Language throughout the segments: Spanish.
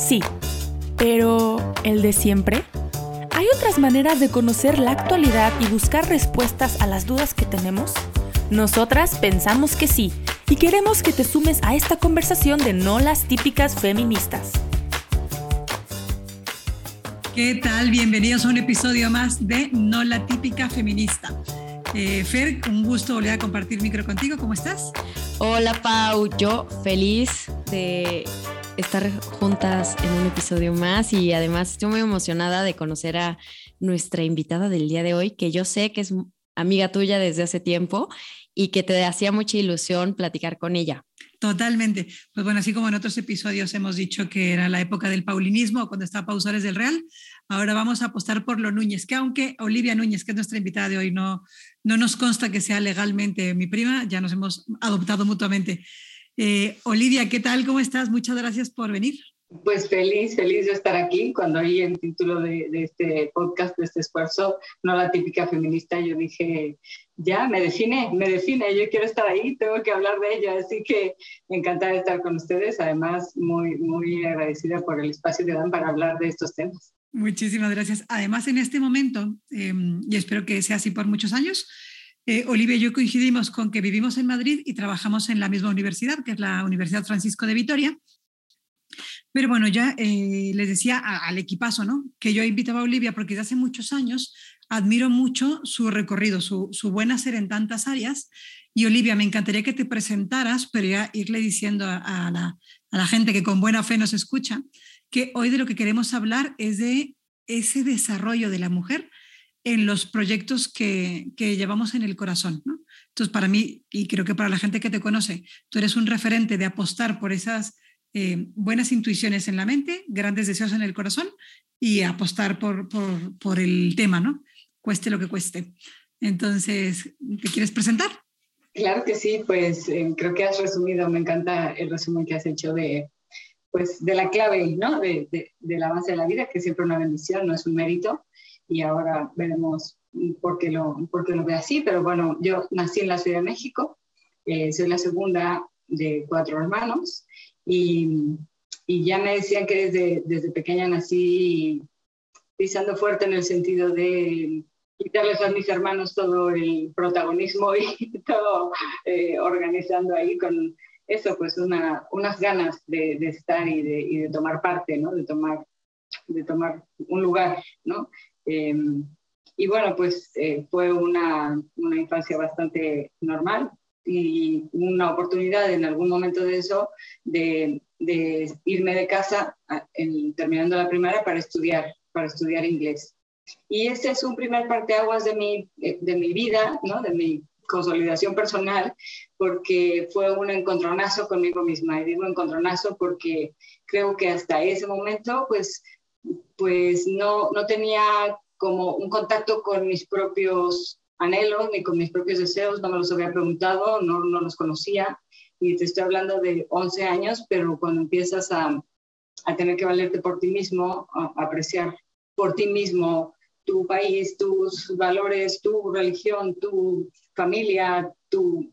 Sí, pero ¿el de siempre? ¿Hay otras maneras de conocer la actualidad y buscar respuestas a las dudas que tenemos? Nosotras pensamos que sí y queremos que te sumes a esta conversación de no las típicas feministas. ¿Qué tal? Bienvenidos a un episodio más de No la típica feminista. Eh, Fer, un gusto volver a compartir micro contigo. ¿Cómo estás? Hola Pau, yo feliz de estar juntas en un episodio más y además estoy muy emocionada de conocer a nuestra invitada del día de hoy, que yo sé que es amiga tuya desde hace tiempo y que te hacía mucha ilusión platicar con ella. Totalmente. Pues bueno, así como en otros episodios hemos dicho que era la época del paulinismo, cuando estaba Pausales del Real, ahora vamos a apostar por lo Núñez, que aunque Olivia Núñez, que es nuestra invitada de hoy, no, no nos consta que sea legalmente mi prima, ya nos hemos adoptado mutuamente. Eh, Olivia, ¿qué tal? ¿Cómo estás? Muchas gracias por venir. Pues feliz, feliz de estar aquí. Cuando oí el título de, este podcast, de este esfuerzo, no la típica feminista, yo dije, ya, me define, me define, yo quiero estar ahí, tengo que hablar de ella. Así que encantada de estar con ustedes. Además, muy, muy agradecida por el espacio que dan para hablar de estos temas. Muchísimas gracias. Además, en este momento, em, y espero que sea así por muchos años, eh, Olivia y yo coincidimos con que vivimos en Madrid y trabajamos en la misma universidad, que es la Universidad Francisco de Vitoria. Pero bueno, ya eh, les decía al equipazo, ¿no? Que yo invitaba a Olivia porque desde hace muchos años admiro mucho su recorrido, su, su buen hacer en tantas áreas. Y Olivia, me encantaría que te presentaras, pero ya irle diciendo a, la, a la gente que con buena fe nos escucha, que hoy de lo que queremos hablar es de ese desarrollo de la mujer en los proyectos que, llevamos en el corazón. Entonces, para mí, y creo que para la gente que te conoce, tú eres un referente de apostar por esas eh, buenas intuiciones en la mente, grandes deseos en el corazón y apostar por, por, el tema, ¿no? Cueste lo que cueste. Entonces, ¿te quieres presentar? Claro que sí, pues eh, creo que has resumido, me encanta el resumen que has hecho de, pues, de la clave, ¿no? De, del avance de la vida, que es siempre una bendición, no es un mérito y ahora veremos por qué lo, por qué lo ve así, pero bueno, yo nací en la Ciudad de México, eh, soy la segunda de cuatro hermanos y, y, ya me decían que desde, desde pequeña nací pisando fuerte en el sentido de quitarles a mis hermanos todo el protagonismo y todo eh, organizando ahí con eso, pues una, unas ganas de, de estar y de, y de, tomar parte, ¿no? De tomar, de tomar un lugar, ¿no? Em, y bueno, pues eh, fue una, una, infancia bastante normal y una oportunidad en algún momento de eso de, de irme de casa terminando la primaria para estudiar, para estudiar inglés. Y este es un primer parteaguas de mi, de mi vida, ¿no? de mi consolidación personal, porque fue un encontronazo conmigo misma. Y digo encontronazo porque creo que hasta ese momento, pues pues no, no tenía como un contacto con mis propios anhelos ni con mis propios deseos, no me los había preguntado, no, no los conocía. Y te estoy hablando de 11 años, pero cuando empiezas a, a tener que valerte por ti mismo, apreciar por ti mismo tu país, tus valores, tu religión, tu familia, tu,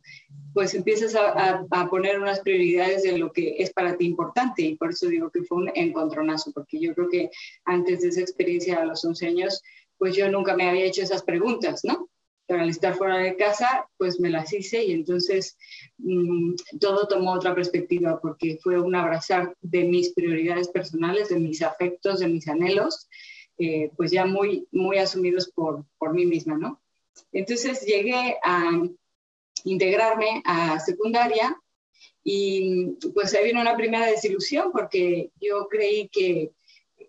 pues empiezas a, a, poner unas prioridades de lo que es para ti importante y por eso digo que fue un encontronazo, porque yo creo que antes de esa experiencia a los 11 años, pues yo nunca me había hecho esas preguntas, ¿no? Pero al estar fuera de casa, pues me las hice y entonces mmm, todo tomó otra perspectiva porque fue un abrazar de mis prioridades personales, de mis afectos, de mis anhelos, eh, pues ya muy, muy asumidos por, por mí misma, ¿no? Entonces llegué a integrarme a secundaria y pues ahí vino una primera desilusión porque yo creí que,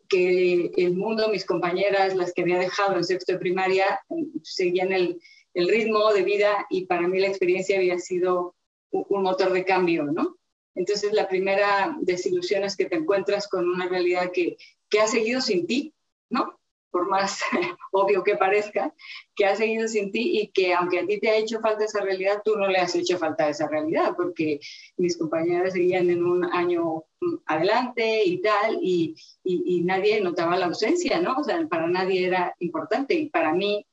que el mundo, mis compañeras, las que había dejado en sexto de primaria, seguían el, el ritmo de vida y para mí la experiencia había sido un, motor de cambio, ¿no? Entonces la primera desilusión es que te encuentras con una realidad que, que ha seguido sin ti, ¿no? Por más obvio que parezca, que ha seguido sin ti y que aunque a ti te ha hecho falta esa realidad, tú no le has hecho falta esa realidad, porque mis compañeras seguían en un año adelante y tal, y, y, nadie notaba la ausencia, ¿no? O sea, para nadie era importante y para mí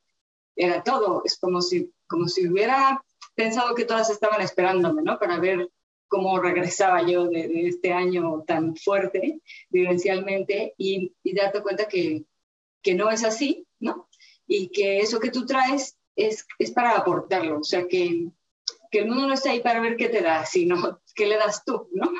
era todo. Es como si, como si hubiera pensado que todas estaban esperándome, ¿no? Para ver cómo regresaba yo de, este año tan fuerte vivencialmente y, y darte cuenta que, que no es así, ¿no? Y que eso que tú traes es, es para aportarlo, o sea, que, que el mundo no está ahí para ver qué te da, sino qué le das tú, ¿no?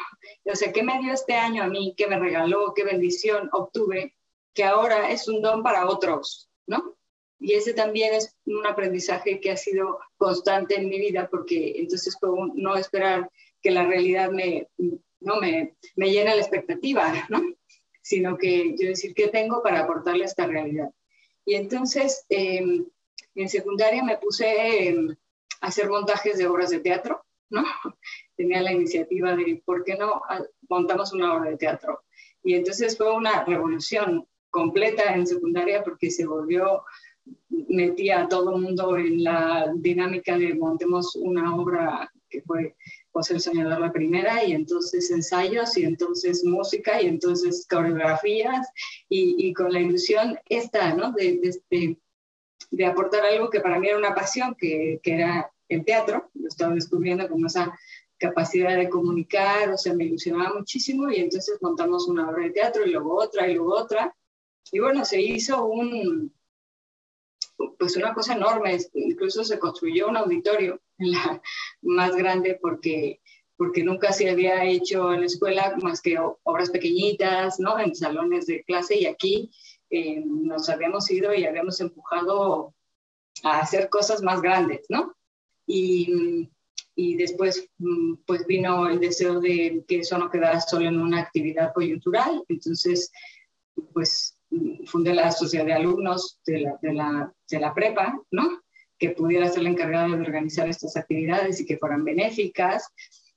O sea, qué me dio este año a mí, qué me regaló, qué bendición obtuve, que ahora es un don para otros, ¿no? Y ese también es un aprendizaje que ha sido constante en mi vida, porque entonces puedo no esperar que la realidad me, no, me, me llene la expectativa, ¿no? Sino que yo decir, ¿qué tengo para aportarle a esta realidad? Y entonces, em, en secundaria me puse em, a hacer montajes de obras de teatro, ¿no? Tenía la iniciativa de, ¿por qué no montamos una obra de teatro? Y entonces fue una revolución completa en secundaria porque se volvió metía a todo el mundo en la dinámica de montemos una obra que fue José el Soñador la primera, y entonces ensayos, y entonces música, y entonces coreografías, y, con la ilusión esta, ¿no? De, de, de, aportar algo que para mí era una pasión, que, que era el teatro, lo estaba descubriendo como esa capacidad de comunicar, o sea, me ilusionaba muchísimo, y entonces montamos una obra de teatro, y luego otra, y luego otra, y bueno, se hizo un, pues una cosa enorme, incluso se construyó un auditorio la más grande porque, porque nunca se había hecho en la escuela más que obras pequeñitas, ¿no? En salones de clase y aquí eh, nos habíamos ido y habíamos empujado a hacer cosas más grandes, ¿no? Y, y después mm, pues vino el deseo de que eso no quedara solo en una actividad coyuntural, entonces pues fundé la sociedad de alumnos de la, de la, de la prepa, ¿no? Que pudiera ser la encargada de organizar estas actividades y que fueran benéficas.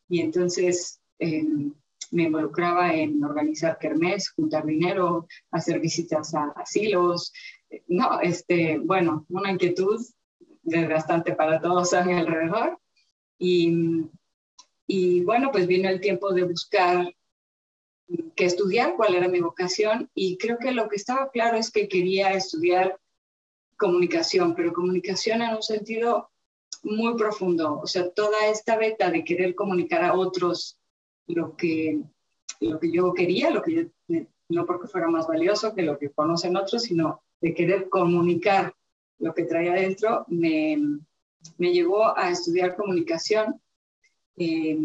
Y entonces em, me involucraba en organizar kermés, juntar dinero, hacer visitas a asilos. No, este, bueno, una inquietud desgastante para todos a mi alrededor. Y, y bueno, pues vino el tiempo de buscar que estudiar cuál era mi vocación y creo que lo que estaba claro es que quería estudiar comunicación, pero comunicación en un sentido muy profundo, o sea, toda esta beta de querer comunicar a otros lo que, lo que yo quería, lo que yo, no porque fuera más valioso que lo que conocen otros, sino de querer comunicar lo que traía adentro, me, me llevó a estudiar comunicación. Eh,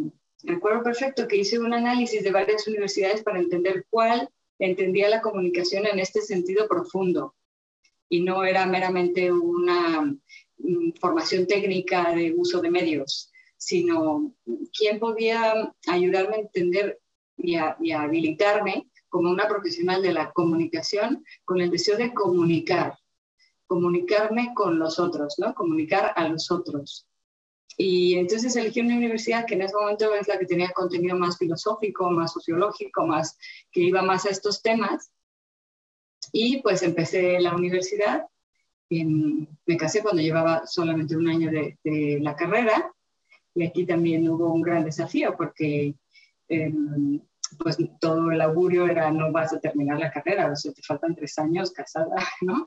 Recuerdo perfecto que hice un análisis de varias universidades para entender cuál entendía la comunicación en este sentido profundo y no era meramente una mm, formación técnica de uso de medios, sino quién podía ayudarme a entender y a, y a habilitarme como una profesional de la comunicación con el deseo de comunicar, comunicarme con los otros, ¿no? Comunicar a los otros. Y entonces elegí una universidad que en ese momento es la que tenía contenido más filosófico, más sociológico, más que iba más a estos temas. Y pues empecé la universidad. me casé cuando llevaba solamente un año de, la carrera. Y aquí también hubo un gran desafío porque em, pues todo el augurio era no vas a terminar la carrera, o sea, te faltan tres años casada, ¿no?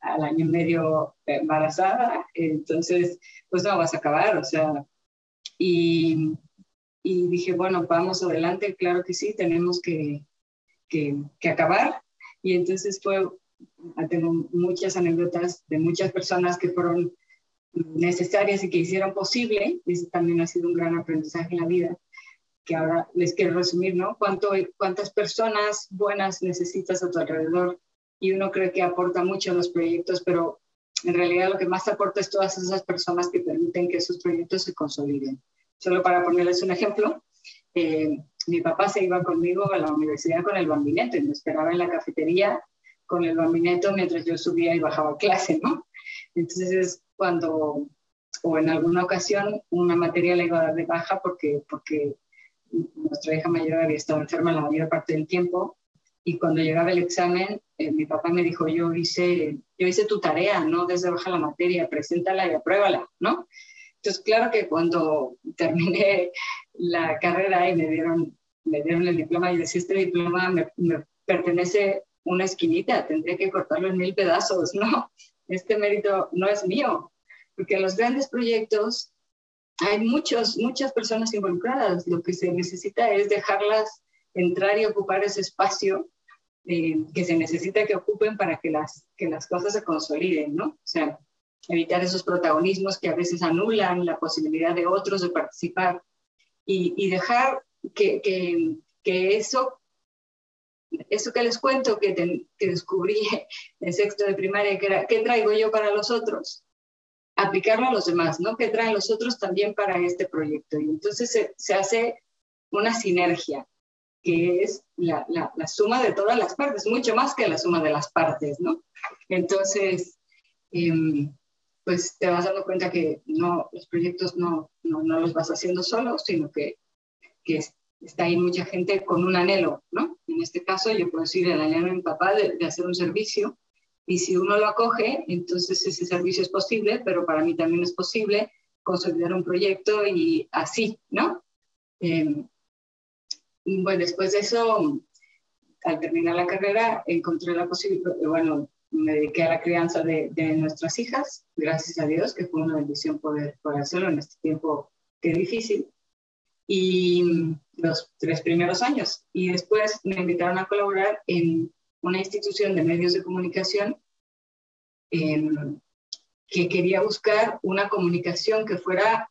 Al año y medio embarazada, entonces, pues no vas a acabar, o sea, y, y dije, bueno, vamos adelante, claro que sí, tenemos que, que, que acabar, y entonces fue, tengo muchas anécdotas de muchas personas que fueron necesarias y que hicieron posible, y también ha sido un gran aprendizaje en la vida, que ahora les quiero resumir, ¿no? ¿Cuánto, ¿Cuántas personas buenas necesitas a tu alrededor? Y uno cree que aporta mucho a los proyectos, pero en realidad lo que más aporta es todas esas personas que permiten que esos proyectos se consoliden. Solo para ponerles un ejemplo, eh, mi papá se iba conmigo a la universidad con el bambineto y me esperaba en la cafetería con el bambineto mientras yo subía y bajaba clase, ¿no? Entonces es cuando, o en alguna ocasión, una materia la iba a dar de baja porque, porque nuestra hija mayor había estado enferma la mayor parte del tiempo y cuando llegaba el examen, eh, mi papá me dijo, yo hice, yo hice tu tarea, no desde baja la materia, preséntala y apruébala, ¿no? Entonces, claro que cuando terminé la carrera y me dieron, me dieron el diploma, y decía, este diploma me, me pertenece una esquinita, tendría que cortarlo en mil pedazos, ¿no? Este mérito no es mío, porque los grandes proyectos hay muchos, muchas personas involucradas. Lo que se necesita es dejarlas entrar y ocupar ese espacio eh, que se necesita que ocupen para que las, que las cosas se consoliden, ¿no? O sea, evitar esos protagonismos que a veces anulan la posibilidad de otros de participar y, y dejar que, que, que, eso, eso que les cuento, que, que descubrí en sexto de primaria, que era, ¿qué traigo yo para los otros? aplicarlo a los demás, ¿no? ¿Qué traen los otros también para este proyecto? Y entonces se, se hace una sinergia, que es la, la, la, suma de todas las partes, mucho más que la suma de las partes, ¿no? Entonces, eh, pues te vas dando cuenta que no, los proyectos no, no, no los vas haciendo solo, sino que, que, está ahí mucha gente con un anhelo, ¿no? En este caso yo puedo decir el anhelo de mi papá de, de hacer un servicio y si uno lo acoge, entonces ese servicio es posible, pero para mí también es posible consolidar un proyecto y así, ¿no? Eh, bueno, después de eso, al terminar la carrera, encontré la posibilidad, bueno, me dediqué a la crianza de, de, nuestras hijas, gracias a Dios, que fue una bendición poder, poder hacerlo en este tiempo que difícil. Y los tres primeros años. Y después me invitaron a colaborar en una institución de medios de comunicación eh, que quería buscar una comunicación que fuera,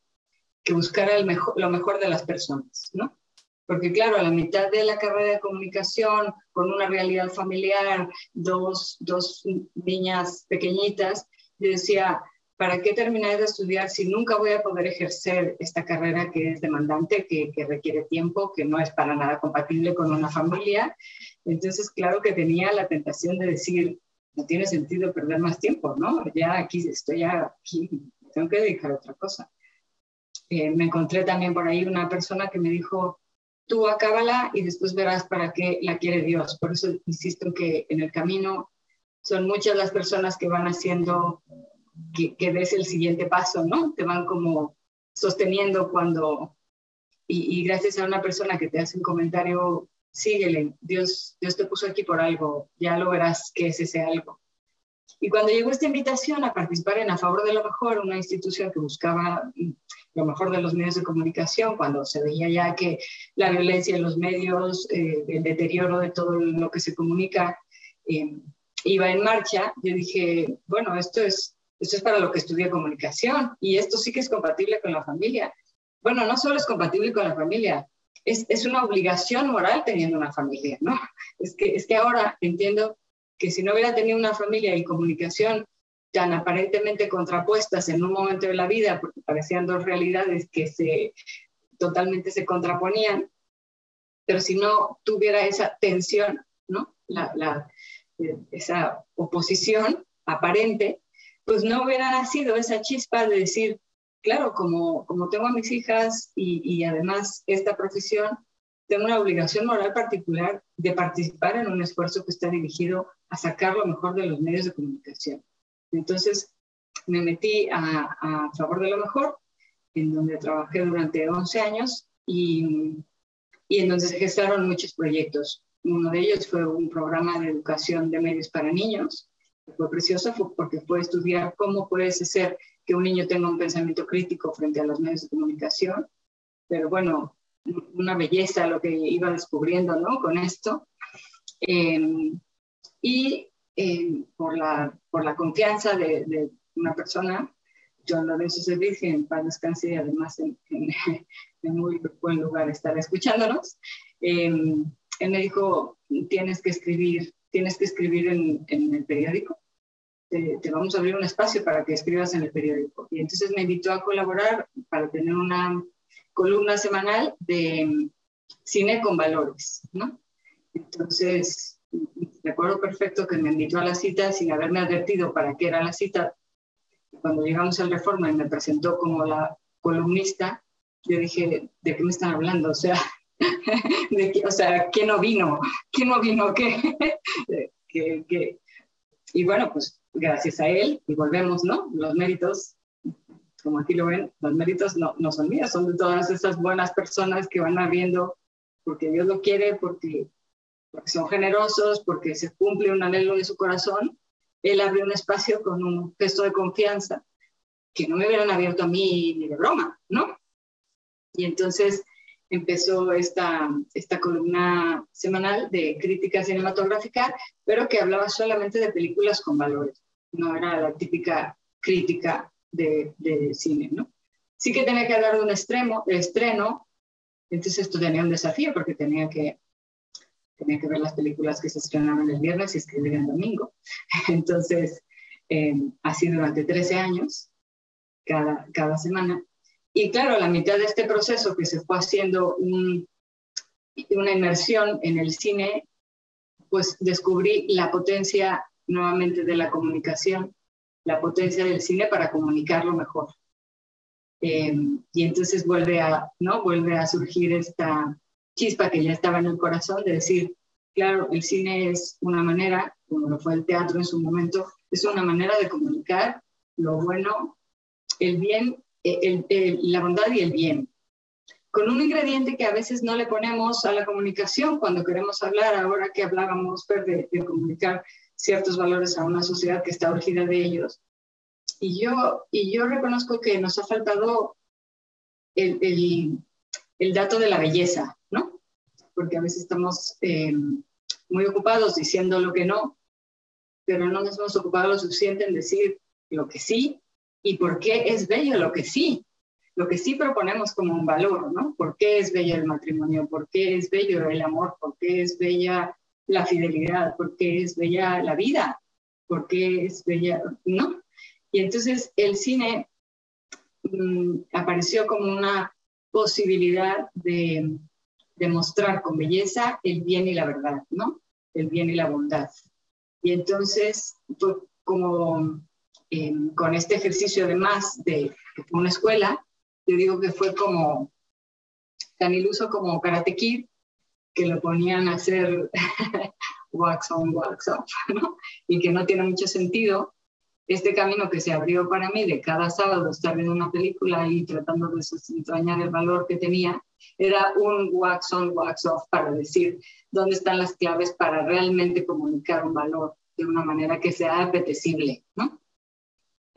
que buscara lo mejor de las personas, ¿no? Porque claro, a la mitad de la carrera de comunicación, con una realidad familiar, dos, dos niñas pequeñitas, yo decía, ¿para qué terminar de estudiar si nunca voy a poder ejercer esta carrera que es demandante, que, requiere tiempo, que no es para nada compatible con una familia? Entonces, claro que tenía la tentación de decir, no tiene sentido perder más tiempo, ¿no? Ya aquí estoy, ya aquí, tengo que dedicar a otra cosa. Eh, me encontré también por ahí una persona que me dijo, tú acábala y después verás para qué la quiere Dios. Por eso insisto que en el camino son muchas las personas que van haciendo que, que des el siguiente paso, ¿no? Te van como sosteniendo cuando, y, gracias a una persona que te hace un comentario, síguele, Dios, Dios te puso aquí por algo, ya lo verás que es ese algo. Y cuando llegó esta invitación a participar en A Favor de lo Mejor, una institución que buscaba lo mejor de los medios de comunicación, cuando se veía ya que la violencia en los medios, eh, el deterioro de todo lo que se comunica, eh, iba en marcha, yo dije, bueno, esto es, esto es para lo que estudia comunicación y esto sí que es compatible con la familia. Bueno, no solo es compatible con la familia, es, es una obligación moral teniendo una familia, ¿no? Es que, es que ahora entiendo que si no hubiera tenido una familia y comunicación tan aparentemente contrapuestas en un momento de la vida, porque parecían dos realidades que se totalmente se contraponían, pero si no tuviera esa tensión, ¿no? La, la, esa oposición aparente, pues no hubiera nacido esa chispa de decir, claro, como, como tengo a mis hijas y, y además esta profesión, tengo una obligación moral particular de participar en un esfuerzo que está dirigido a sacar lo mejor de los medios de comunicación. Entonces me metí a, a favor de lo mejor, en donde trabajé durante 11 años y, y en donde se gestaron muchos proyectos. Uno de ellos fue un programa de educación de medios para niños, fue precioso porque fue estudiar cómo puede ser que un niño tenga un pensamiento crítico frente a los medios de comunicación. Pero bueno, una belleza lo que iba descubriendo ¿no? con esto. Eh, y eh, por, la, por la confianza de, una persona, John Lorenzo Servige, en paz descanse y además en, muy buen lugar estar escuchándonos, eh, él me dijo, tienes que escribir, tienes que escribir en, en el periódico, te, te, vamos a abrir un espacio para que escribas en el periódico. Y entonces me invitó a colaborar para tener una columna semanal de cine con valores, ¿no? Entonces, recuerdo perfecto que me invitó a la cita sin haberme advertido para qué era la cita. Cuando llegamos al Reforma y me presentó como la columnista, yo dije, ¿de qué me están hablando? O sea, de qué, o sea ¿quién no vino? ¿Quién no vino? ¿Qué? ¿Qué, qué? Y bueno, pues gracias a él, y volvemos, ¿no? Los méritos como aquí lo ven, los méritos no, no son míos, son de todas esas buenas personas que van habiendo porque Dios lo quiere, porque, porque son generosos, porque se cumple un anhelo de su corazón. Él abrió un espacio con un gesto de confianza que no me hubieran abierto a mí ni de broma, ¿no? Y entonces empezó esta, esta columna semanal de crítica cinematográfica, pero que hablaba solamente de películas con valores, no era la típica crítica de, de cine, ¿no? Sí que tenía que hablar de un extremo, de estreno, entonces esto tenía un desafío porque tenía que, tenía que ver las películas que se estrenaban el viernes y escribir el domingo. Entonces, eh, así durante 13 años, cada, cada semana. Y claro, a la mitad de este proceso que se fue haciendo una inmersión en el cine, pues descubrí la potencia nuevamente de la comunicación, la potencia del cine para comunicarlo mejor. Eh, y entonces vuelve a, ¿no? vuelve a surgir esta chispa que ya estaba en el corazón de decir, claro, el cine es una manera, como lo fue el teatro en su momento, es una manera de comunicar lo bueno, el bien la bondad y el bien. Con un ingrediente que a veces no le ponemos a la comunicación cuando queremos hablar, ahora que hablábamos de, de comunicar ciertos valores a una sociedad que está urgida de ellos. Y yo, y yo reconozco que nos ha faltado el, el, el dato de la belleza, ¿no? Porque a veces estamos eh, muy ocupados diciendo lo que no, pero no nos hemos ocupado lo suficiente en decir lo que sí y por qué es bello lo que sí, lo que sí proponemos como un valor, ¿no? ¿Por qué es bello el matrimonio? ¿Por qué es bello el amor? ¿Por qué es bella la fidelidad? ¿Por qué es bella la vida? ¿Por qué es bella, no? Y entonces el cine mm, apareció como una posibilidad de, de mostrar con belleza el bien y la verdad, ¿no? El bien y la bondad. Y entonces fue como con este ejercicio además de, una escuela, yo digo que fue como tan iluso como Karate Kid, que lo ponían a hacer wax on, wax off, ¿no? y que no tiene mucho sentido. Este camino que se abrió para mí de cada sábado estar viendo una película y tratando de desentrañar el valor que tenía, era un wax on, wax off para decir dónde están las claves para realmente comunicar un valor de una manera que sea apetecible, ¿no?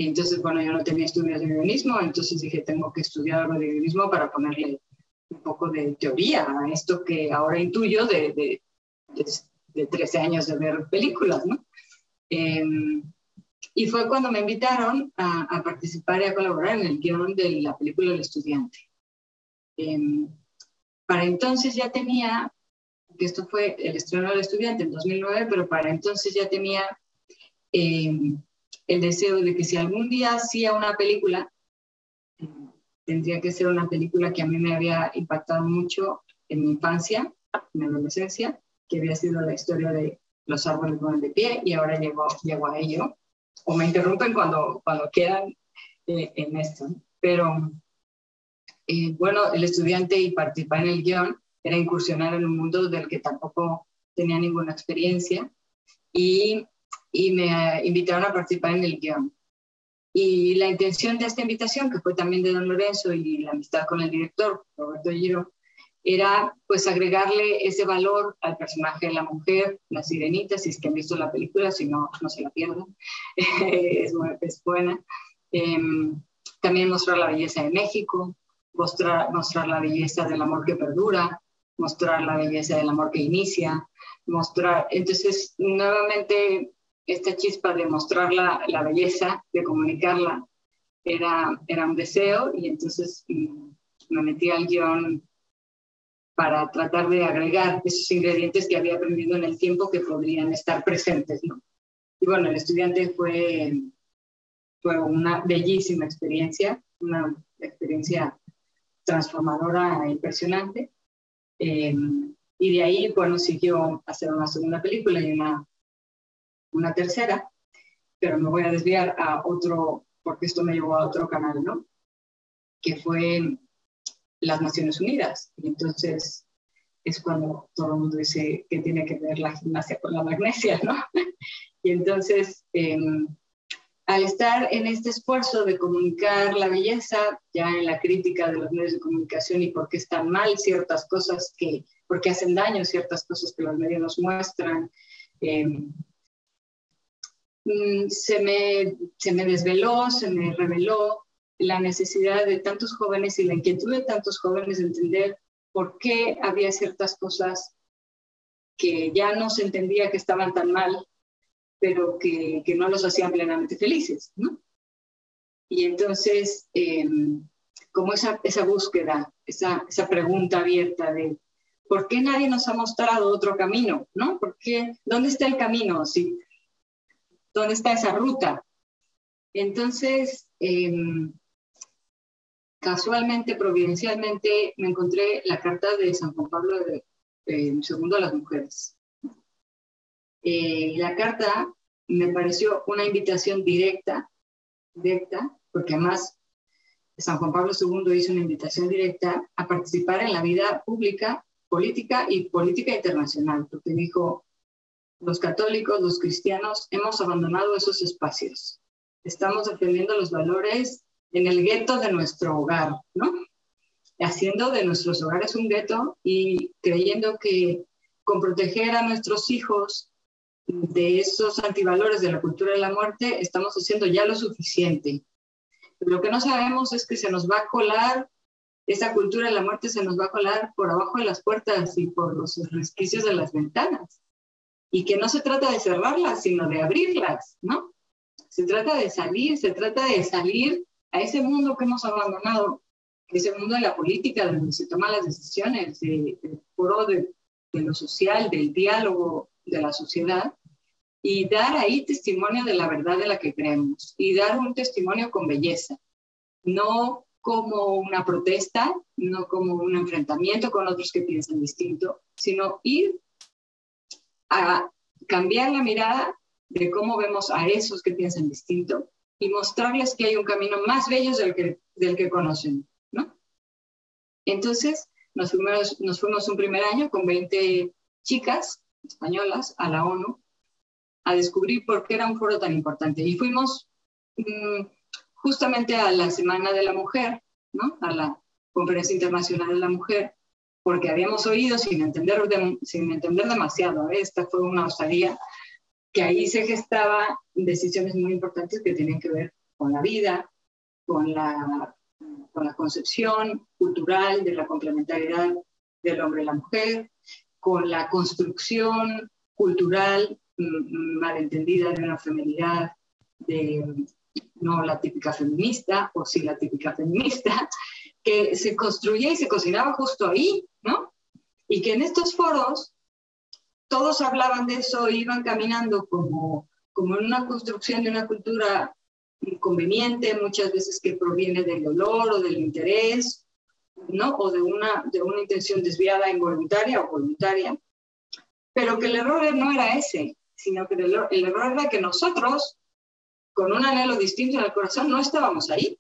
Entonces, bueno, yo no tenía estudios de guionismo, entonces dije, tengo que estudiar algo de guionismo para ponerle un poco de teoría a esto que ahora intuyo de, de, de, 13 años de ver películas, ¿no? Em, y fue cuando me invitaron a, a, participar y a colaborar en el guion de la película El Estudiante. Em, para entonces ya tenía, que esto fue el estreno del Estudiante en 2009, pero para entonces ya tenía... Eh, el deseo de que si algún día hacía una película, tendría que ser una película que a mí me había impactado mucho en mi infancia, en mi adolescencia, que había sido la historia de los árboles van de pie y ahora llego, llego a ello. O me interrumpen cuando, cuando quieran eh, en esto. Pero eh, bueno, el estudiante y participar en el guion era incursionar en un mundo del que tampoco tenía ninguna experiencia y y me invitaron a participar en el guion. Y la intención de esta invitación, que fue también de don Lorenzo y la amistad con el director, Roberto Giro, era pues agregarle ese valor al personaje de la mujer, la sirenita, si es que han visto la película, si no, no se la pierdan, es, es, buena. Em, también mostrar la belleza de México, mostrar, mostrar la belleza del amor que perdura, mostrar la belleza del amor que inicia, mostrar, entonces nuevamente esta chispa de mostrar la, la belleza, de comunicarla, era, era un deseo y entonces mm, me metí al guion para tratar de agregar esos ingredientes que había aprendido en el tiempo que podrían estar presentes. ¿no? Y bueno, el estudiante fue, fue una bellísima experiencia, una experiencia transformadora e impresionante. Eh, y de ahí, bueno, siguió hacer una segunda película y una una tercera, pero me voy a desviar a otro, porque esto me llevó a otro canal, ¿no? Que fue las Naciones Unidas. Y entonces es cuando todo el mundo dice que tiene que ver la gimnasia con la magnesia, ¿no? y entonces, em, al estar en este esfuerzo de comunicar la belleza, ya en la crítica de los medios de comunicación y por qué están mal ciertas cosas que, por qué hacen daño ciertas cosas que los medios nos muestran, eh, Mm, se, me, se me desveló, se me reveló la necesidad de tantos jóvenes y la inquietud de tantos jóvenes de entender por qué había ciertas cosas que ya no se entendía que estaban tan mal, pero que, que no los hacían plenamente felices. Y entonces, em, como esa, esa búsqueda, esa, esa pregunta abierta de ¿por qué nadie nos ha mostrado otro camino? ¿no? ¿Por qué? ¿Dónde está el camino? ¿Sí? ¿Dónde está esa ruta? Entonces, em, casualmente, providencialmente, me encontré la carta de San Juan Pablo segundo a las mujeres. Eh, la carta me pareció una invitación directa, directa, porque además San Juan Pablo II hizo una invitación directa a participar en la vida pública, política y política internacional, porque dijo, los católicos, los cristianos, hemos abandonado esos espacios. Estamos defendiendo los valores en el gueto de nuestro hogar, ¿no? Haciendo de nuestros hogares un gueto y creyendo que con proteger a nuestros hijos de esos antivalores de la cultura de la muerte, estamos haciendo ya lo suficiente. Lo que no sabemos es que se nos va a colar, esa cultura de la muerte se nos va a colar por abajo de las puertas y por los resquicios de las ventanas. Y que no se trata de cerrarlas, sino de abrirlas, ¿no? Se trata de salir, se trata de salir a ese mundo que hemos abandonado, ese mundo de la política, donde se toman las decisiones, foro de, de lo social, del diálogo de la sociedad, y dar ahí testimonio de la verdad de la que creemos y dar un testimonio con belleza, no como una protesta, no como un enfrentamiento con otros que piensan distinto, sino ir a cambiar la mirada de cómo vemos a esos que piensan distinto y mostrarles que hay un camino más bello del que, del que conocen, ¿no? Entonces, nos fuimos, un primer año con 20 chicas españolas a la ONU a descubrir por qué era un foro tan importante. Y fuimos mm, justamente a la Semana de la Mujer, ¿no? a la Conferencia Internacional de la Mujer, porque habíamos oído sin entender, sin entender demasiado, ¿eh? esta fue una osadía, que ahí se gestaban decisiones muy importantes que tienen que ver con la vida, con la, con la concepción cultural de la complementariedad del hombre y la mujer, con la construcción cultural malentendida de una feminidad, de no la típica feminista, o sí la típica feminista, que se construía y se cocinaba justo ahí, ¿no? Y que en estos foros todos hablaban de eso, iban caminando como, como en una construcción de una cultura inconveniente, muchas veces que proviene del dolor o del interés, ¿no? O de una, de una intención desviada, involuntaria o voluntaria, pero que el error no era ese, sino que el, error era que nosotros, con un anhelo distinto en el corazón, no estábamos ahí.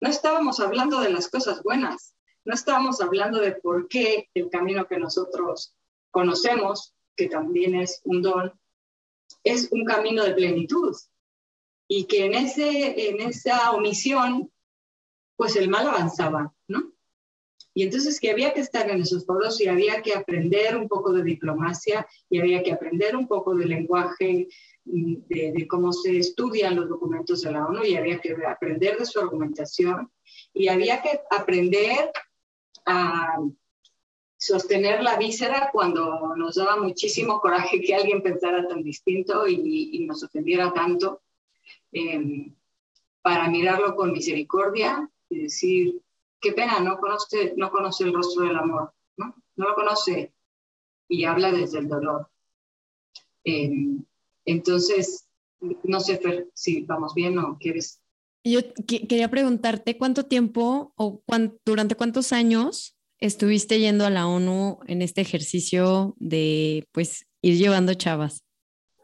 No estábamos hablando de las cosas buenas, no estábamos hablando de por qué el camino que nosotros conocemos, que también es un don, es un camino de plenitud. Y que en, ese, en esa omisión, pues el mal avanzaba, ¿no? Y entonces que había que estar en esos foros y había que aprender un poco de diplomacia y había que aprender un poco de lenguaje, mm, de, cómo se estudian los documentos de la ONU y había que aprender de su argumentación y había que aprender a sostener la víscera cuando nos daba muchísimo coraje que alguien pensara tan distinto y, nos ofendiera tanto, em, para mirarlo con misericordia y decir, qué pena, no conoce, no conoce el rostro del amor, ¿no? No lo conoce y habla desde el dolor. Em, entonces, no sé si vamos bien o quieres. Yo quería preguntarte cuánto tiempo o durante cuántos años estuviste yendo a la ONU en este ejercicio de pues ir llevando chavas.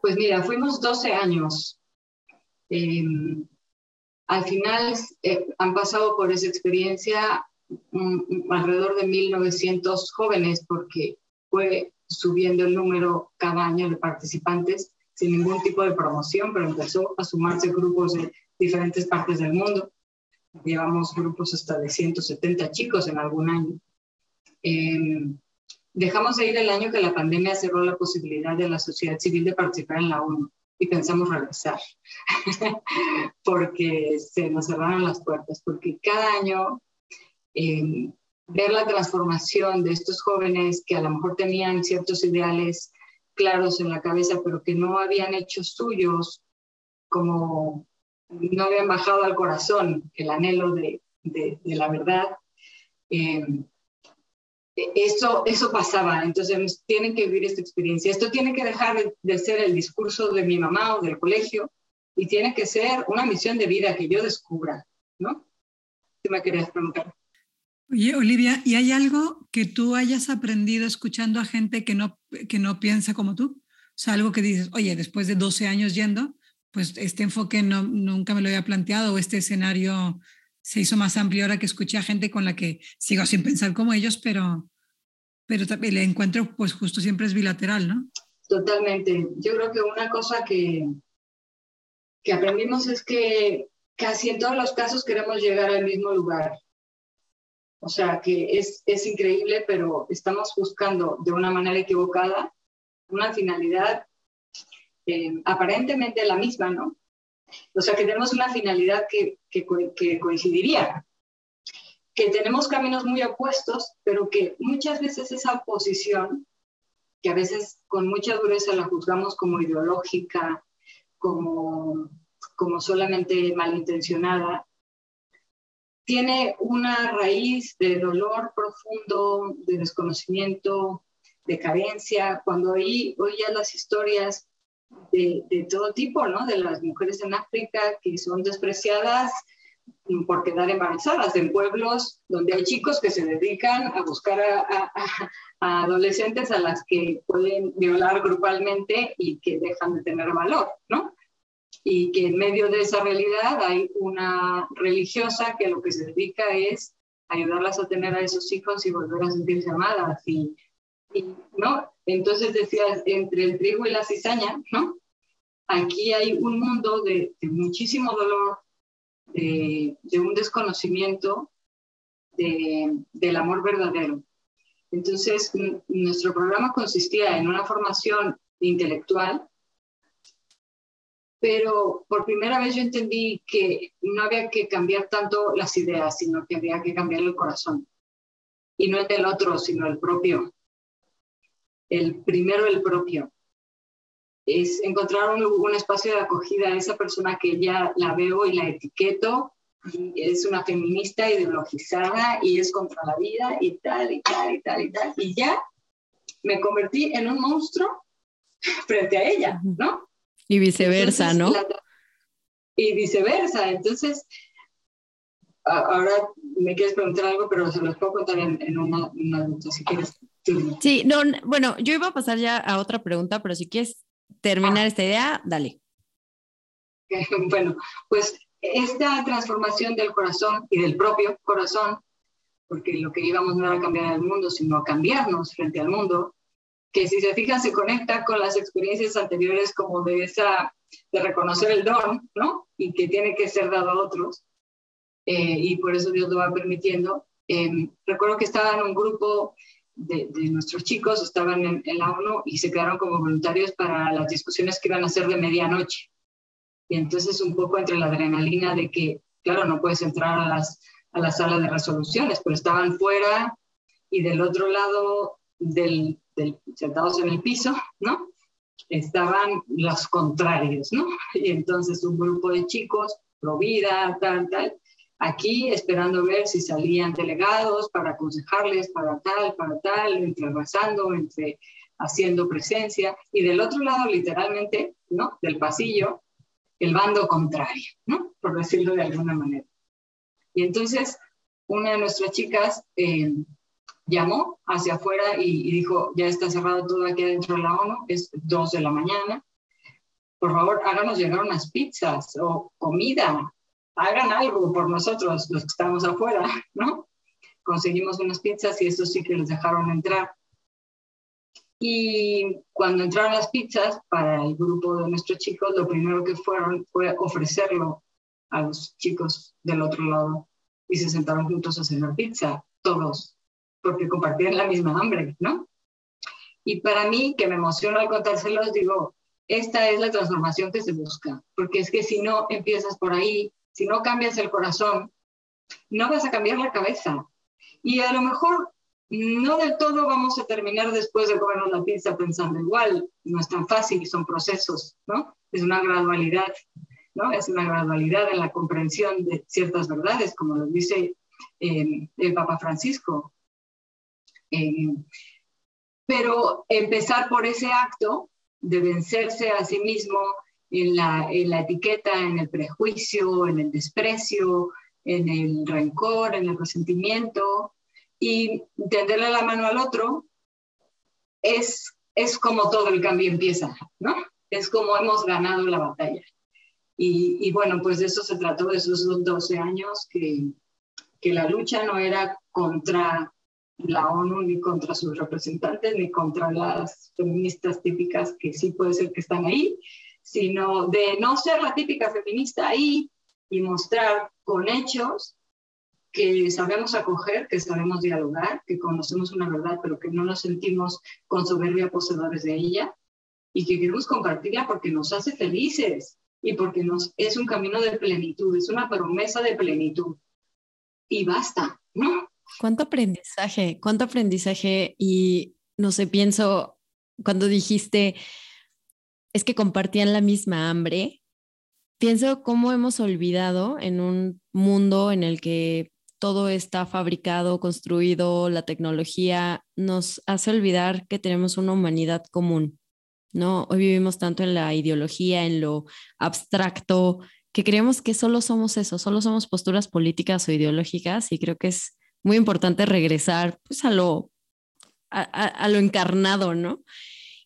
Pues mira, fuimos 12 años. Em, al final eh, han pasado por esa experiencia alrededor de 1.900 jóvenes porque fue subiendo el número cada año de participantes sin ningún tipo de promoción, pero empezó a sumarse grupos de diferentes partes del mundo. Llevamos grupos hasta de 170 chicos en algún año. Em, dejamos de ir el año que la pandemia cerró la posibilidad de la sociedad civil de participar en la ONU. Y pensamos regresar, porque se nos cerraron las puertas, porque cada año eh, ver la transformación de estos jóvenes que a lo mejor tenían ciertos ideales claros en la cabeza, pero que no habían hecho suyos, como no habían bajado al corazón el anhelo de, la verdad. Eh, eso, eso pasaba, entonces tienen que vivir esta experiencia. Esto tiene que dejar de, ser el discurso de mi mamá o del colegio y tiene que ser una misión de vida que yo descubra, ¿no? ¿Qué me querías preguntar? Oye, Olivia, ¿y hay algo que tú hayas aprendido escuchando a gente que no, que no piensa como tú? O sea, algo que dices, oye, después de 12 años yendo, pues este enfoque no, nunca me lo había planteado o este escenario se hizo más amplio ahora que escuché a gente con la que sigo sin pensar como ellos, pero, pero el encuentro pues justo siempre es bilateral, ¿no? Totalmente. Yo creo que una cosa que, que aprendimos es que casi en todos los casos queremos llegar al mismo lugar. O sea, que es, es increíble, pero estamos buscando de una manera equivocada una finalidad eh, aparentemente la misma, ¿no? O sea, que tenemos una finalidad que, coincidiría, que tenemos caminos muy opuestos, pero que muchas veces esa oposición, que a veces con mucha dureza la juzgamos como ideológica, como, como solamente malintencionada, tiene una raíz de dolor profundo, de desconocimiento, de carencia. Cuando oí, oía las historias de, todo tipo, ¿no? De las mujeres en África que son despreciadas por quedar embarazadas en pueblos donde hay chicos que se dedican a buscar a, adolescentes a las que pueden violar grupalmente y que dejan de tener valor, ¿no? Y que en medio de esa realidad hay una religiosa que lo que se dedica es ayudarlas a tener a esos hijos y volver a sentirse amadas y ¿no? Entonces decías, entre el trigo y la cizaña, ¿no? Aquí hay un mundo de, muchísimo dolor, de, un desconocimiento del amor verdadero. Entonces, nuestro programa consistía en una formación intelectual, pero por primera vez yo entendí que no había que cambiar tanto las ideas, sino que había que cambiar el corazón. Y no el del otro, sino el propio el primero el propio. Es encontrar un, espacio de acogida a esa persona que ya la veo y la etiqueto, y es una feminista ideologizada y es contra la vida y tal y tal y tal y tal. Y ya me convertí en un monstruo frente a ella, ¿no? Y viceversa, ¿no? y viceversa. Entonces, ahora me quieres preguntar algo, pero se los puedo contar en, en una, una, si quieres. Sí, no, bueno, yo iba a pasar ya a otra pregunta, pero si quieres terminar ah. esta idea, dale. Bueno, pues esta transformación del corazón y del propio corazón, porque lo que íbamos no era cambiar el mundo, sino cambiarnos frente al mundo, que si se fijan se conecta con las experiencias anteriores como de esa, de reconocer el don, ¿no? Y que tiene que ser dado a otros, eh, y por eso Dios lo va permitiendo. Eh, recuerdo que estaba en un grupo de, nuestros chicos estaban en, la ONU y se quedaron como voluntarios para las discusiones que iban a ser de medianoche. Y entonces un poco entre la adrenalina de que, claro, no puedes entrar a las, a la sala de resoluciones, pero estaban fuera y del otro lado, del, sentados en el piso, ¿no? Estaban los contrarios, ¿no? Y entonces un grupo de chicos, pro vida, tal, tal, aquí esperando ver si salían delegados para aconsejarles para tal, para tal, entre rezando, entre haciendo presencia, y del otro lado, literalmente, ¿no? Del pasillo, el bando contrario, ¿no? Por decirlo de alguna manera. Y entonces, una de nuestras chicas eh, llamó hacia afuera y, y, dijo, ya está cerrado todo aquí adentro de la ONU, es dos de la mañana, por favor, háganos llegar unas pizzas o comida, hagan algo por nosotros, los que estamos afuera, ¿no? Conseguimos unas pizzas y eso sí que les dejaron entrar. Y cuando entraron las pizzas para el grupo de nuestros chicos, lo primero que fueron fue ofrecerlo a los chicos del otro lado y se sentaron juntos a cenar pizza, todos, porque compartían la misma hambre, ¿no? Y para mí, que me emociona al contárselos, digo, esta es la transformación que se busca, porque es que si no empiezas por ahí, si no cambias el corazón, no vas a cambiar la cabeza. Y a lo mejor no del todo vamos a terminar después de comernos la pizza pensando igual, no es tan fácil, son procesos, ¿no? Es una gradualidad, ¿no? Es una gradualidad en la comprensión de ciertas verdades, como lo dice eh, el Papa Francisco. Eh, pero empezar por ese acto de vencerse a sí mismo en la, en la etiqueta, en el prejuicio, en el desprecio, en el rencor, en el resentimiento, y tenderle la mano al otro, es, es como todo el cambio empieza, ¿no? Es como hemos ganado la batalla. Y, y bueno, pues de eso se trató, de esos 12 años, que, que la lucha no era contra la ONU, ni contra sus representantes, ni contra las feministas típicas que sí puede ser que están ahí, sino de no ser la típica feminista ahí y mostrar con hechos que sabemos acoger, que sabemos dialogar, que conocemos una verdad, pero que no nos sentimos con soberbia poseedores de ella y que queremos compartirla porque nos hace felices y porque nos, es un camino de plenitud, es una promesa de plenitud. Y basta, ¿no? ¿Cuánto aprendizaje? ¿Cuánto aprendizaje? Y no sé, pienso, cuando dijiste, es que compartían la misma hambre, pienso cómo hemos olvidado en un mundo en el que todo está fabricado, construido, la tecnología nos hace olvidar que tenemos una humanidad común, ¿no? Hoy vivimos tanto en la ideología, en lo abstracto, que creemos que solo somos eso, solo somos posturas políticas o ideológicas y creo que es muy importante regresar pues a lo, a, a lo encarnado, ¿no?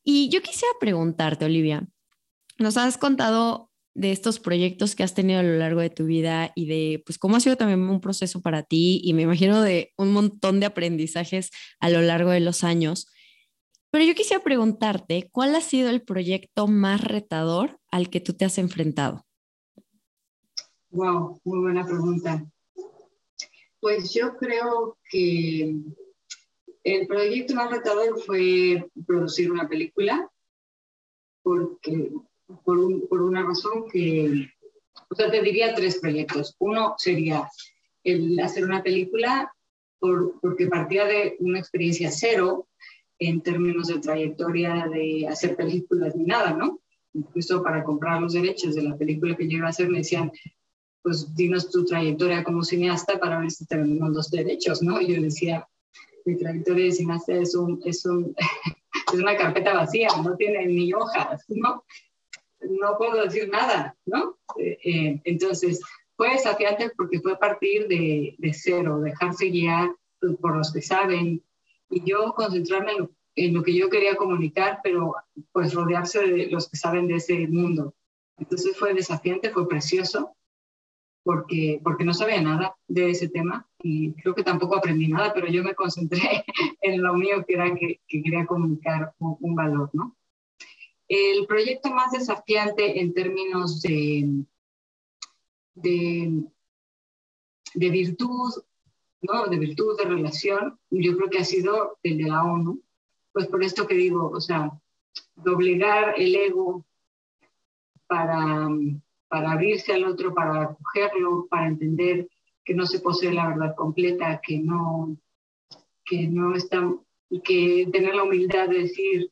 Y yo quisiera preguntarte, Olivia, nos has contado de estos proyectos que has tenido a lo largo de tu vida y de pues cómo ha sido también un proceso para ti y me imagino de un montón de aprendizajes a lo largo de los años. Pero yo quisiera preguntarte, ¿cuál ha sido el proyecto más retador al que tú te has enfrentado? Wow, muy buena pregunta. Pues yo creo que el proyecto más retador fue producir una película, porque por, por, una razón que, o sea, te diría tres proyectos. Uno sería el hacer una película por, porque partía de una experiencia cero en términos de trayectoria de hacer películas ni nada, ¿no? Incluso para comprar los derechos de la película que yo iba a hacer me decían, pues dinos tu trayectoria como cineasta para ver si tenemos los derechos, ¿no? Y yo decía, mi trayectoria de cineasta es, un, es, un, es una carpeta vacía, no tiene ni hojas, ¿no? no puedo decir nada, ¿no? Eh, eh, entonces, fue desafiante porque fue partir de, de, cero, dejarse guiar por los que saben y yo concentrarme en lo, que yo quería comunicar, pero pues rodearse de los que saben de ese mundo. Entonces fue desafiante, fue precioso, porque, porque no sabía nada de ese tema y creo que tampoco aprendí nada, pero yo me concentré en lo mío que era que, que quería comunicar un, un valor, ¿no? El proyecto más desafiante en términos de, de, virtud, ¿no? de virtud, de relación, yo creo que ha sido el de la ONU. Pues por esto que digo, o sea, doblegar el ego para, para abrirse al otro, para acogerlo, para entender que no se posee la verdad completa, que no, que no está, y que tener la humildad de decir,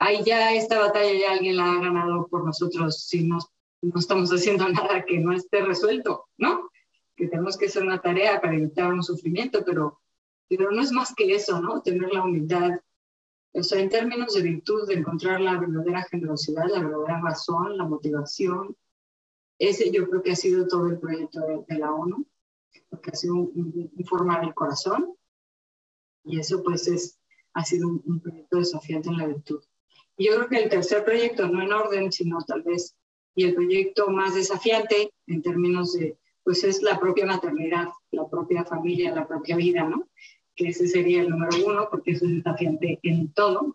ahí ya esta batalla ya alguien la ha ganado por nosotros si no, no estamos haciendo nada que no esté resuelto, ¿no? Que tenemos que hacer una tarea para evitar un sufrimiento, pero, pero no es más que eso, ¿no? Tener la humildad. O sea, en términos de virtud, de encontrar la verdadera generosidad, la verdadera razón, la motivación, ese yo creo que ha sido todo el proyecto de, la ONU, porque ha sido un, formar el corazón, y eso pues es, ha sido un, proyecto desafiante en la virtud. Yo creo que el tercer proyecto, no en orden, sino tal vez, y el proyecto más desafiante en términos de, pues es la propia maternidad, la propia familia, la propia vida, ¿no? Que ese sería el número uno, porque eso es desafiante en todo.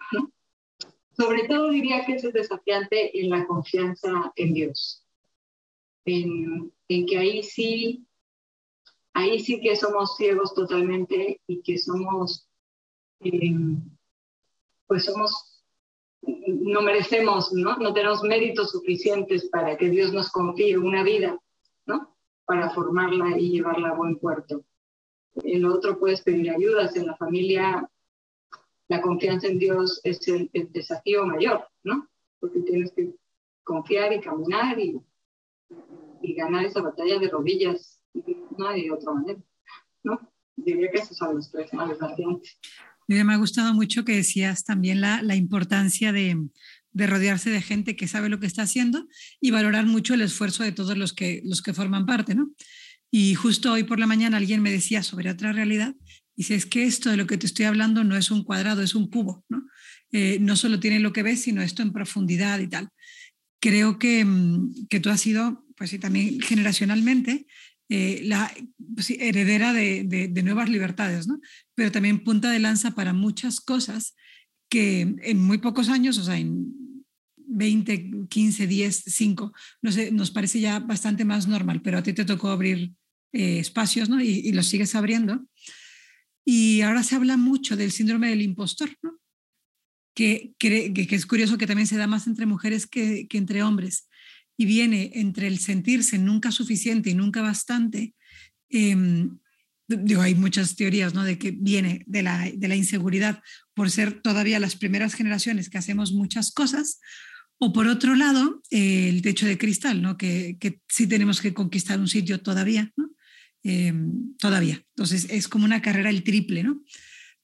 Sobre todo diría que eso es desafiante en la confianza en Dios, en, en que ahí sí, ahí sí que somos ciegos totalmente y que somos, eh, pues somos no merecemos, ¿no? No tenemos méritos suficientes para que Dios nos confíe una vida, ¿no? Para formarla y llevarla a buen puerto. En lo otro puedes pedir ayudas. En la familia, la confianza en Dios es el, desafío mayor, ¿no? Porque tienes que confiar y caminar y, y ganar esa batalla de rodillas. No hay otra manera, ¿no? Diría que esos son los tres más desafiantes. Me ha gustado mucho que decías también la, la importancia de, de, rodearse de gente que sabe lo que está haciendo y valorar mucho el esfuerzo de todos los que, los que forman parte, ¿no? Y justo hoy por la mañana alguien me decía sobre otra realidad, dice, es que esto de lo que te estoy hablando no es un cuadrado, es un cubo, ¿no? Eh, no solo tiene lo que ves, sino esto en profundidad y tal. Creo que, mm, que tú has sido, pues sí, también generacionalmente, eh, la pues heredera de, de, nuevas libertades, ¿no? pero también punta de lanza para muchas cosas que en muy pocos años, o sea, en 20, 15, 10, 5, no sé, nos parece ya bastante más normal, pero a ti te tocó abrir eh, espacios ¿no? y, y, los sigues abriendo. Y ahora se habla mucho del síndrome del impostor, ¿no? que, que, que, es curioso que también se da más entre mujeres que, que entre hombres y viene entre el sentirse nunca suficiente y nunca bastante, em, digo, hay muchas teorías, ¿no? De que viene de la, de la inseguridad por ser todavía las primeras generaciones que hacemos muchas cosas, o por otro lado, el techo de cristal, ¿no? Que, que, sí tenemos que conquistar un sitio todavía. Em, todavía. Entonces, es como una carrera el triple, ¿no?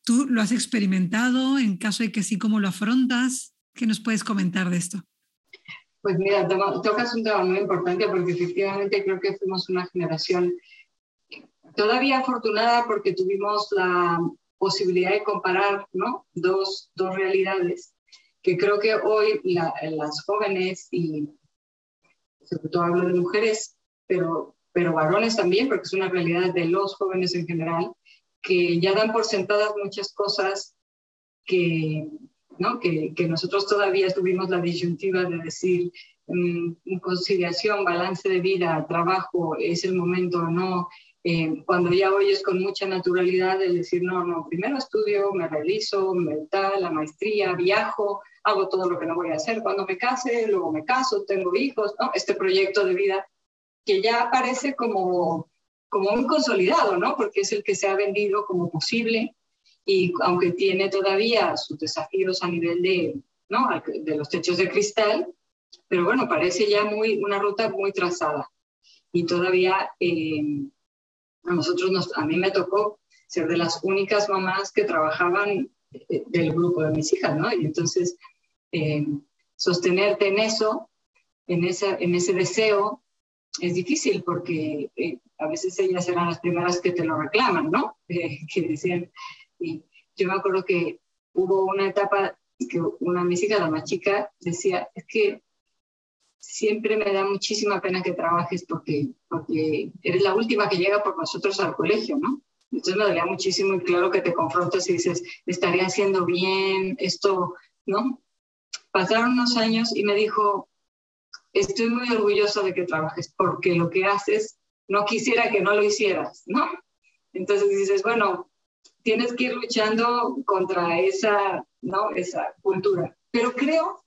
¿Tú lo has experimentado? En caso de que sí, ¿cómo lo afrontas? ¿Qué nos puedes comentar de esto? Pues mira, tocas un tema muy importante porque efectivamente creo que fuimos una generación todavía afortunada porque tuvimos la posibilidad de comparar ¿no? dos, dos realidades que creo que hoy las jóvenes y sobre todo hablo de mujeres, pero, pero varones también, porque es una realidad de los jóvenes en general, que ya dan por sentadas muchas cosas que, que, nosotros todavía tuvimos la disyuntiva de decir um, conciliación, balance de vida, trabajo, es el momento o no. Eh, cuando ya oyes con mucha naturalidad el decir, no, no, primero estudio, me realizo, me da la maestría, viajo, hago todo lo que no voy a hacer cuando me case, luego me caso, tengo hijos, ¿no? este proyecto de vida que ya parece como, como un consolidado, ¿no? porque es el que se ha vendido como posible y aunque tiene todavía sus desafíos a nivel de, ¿no? de los techos de cristal, pero bueno, parece ya muy, una ruta muy trazada. Y todavía eh, a nosotros, nos, a mí me tocó ser de las únicas mamás que trabajaban eh, del grupo de mis hijas, ¿no? Y entonces, eh, sostenerte en eso, en, esa, en ese deseo, es difícil porque a veces ellas eran las primeras que te lo reclaman, ¿no? que decían, y yo me acuerdo que hubo una etapa que una de mis hijas, la más chica, decía, es que siempre me da muchísima pena que trabajes porque, porque eres la última que llega por nosotros al colegio, ¿no? Entonces me dolía muchísimo y claro que te confrontas y dices, estaría haciendo bien esto, ¿no? Pasaron unos años y me dijo, estoy muy orgulloso de que trabajes porque lo que haces no quisiera que no lo hicieras, ¿no? Entonces dices, bueno, tienes que ir luchando contra esa, ¿no? esa cultura. Pero creo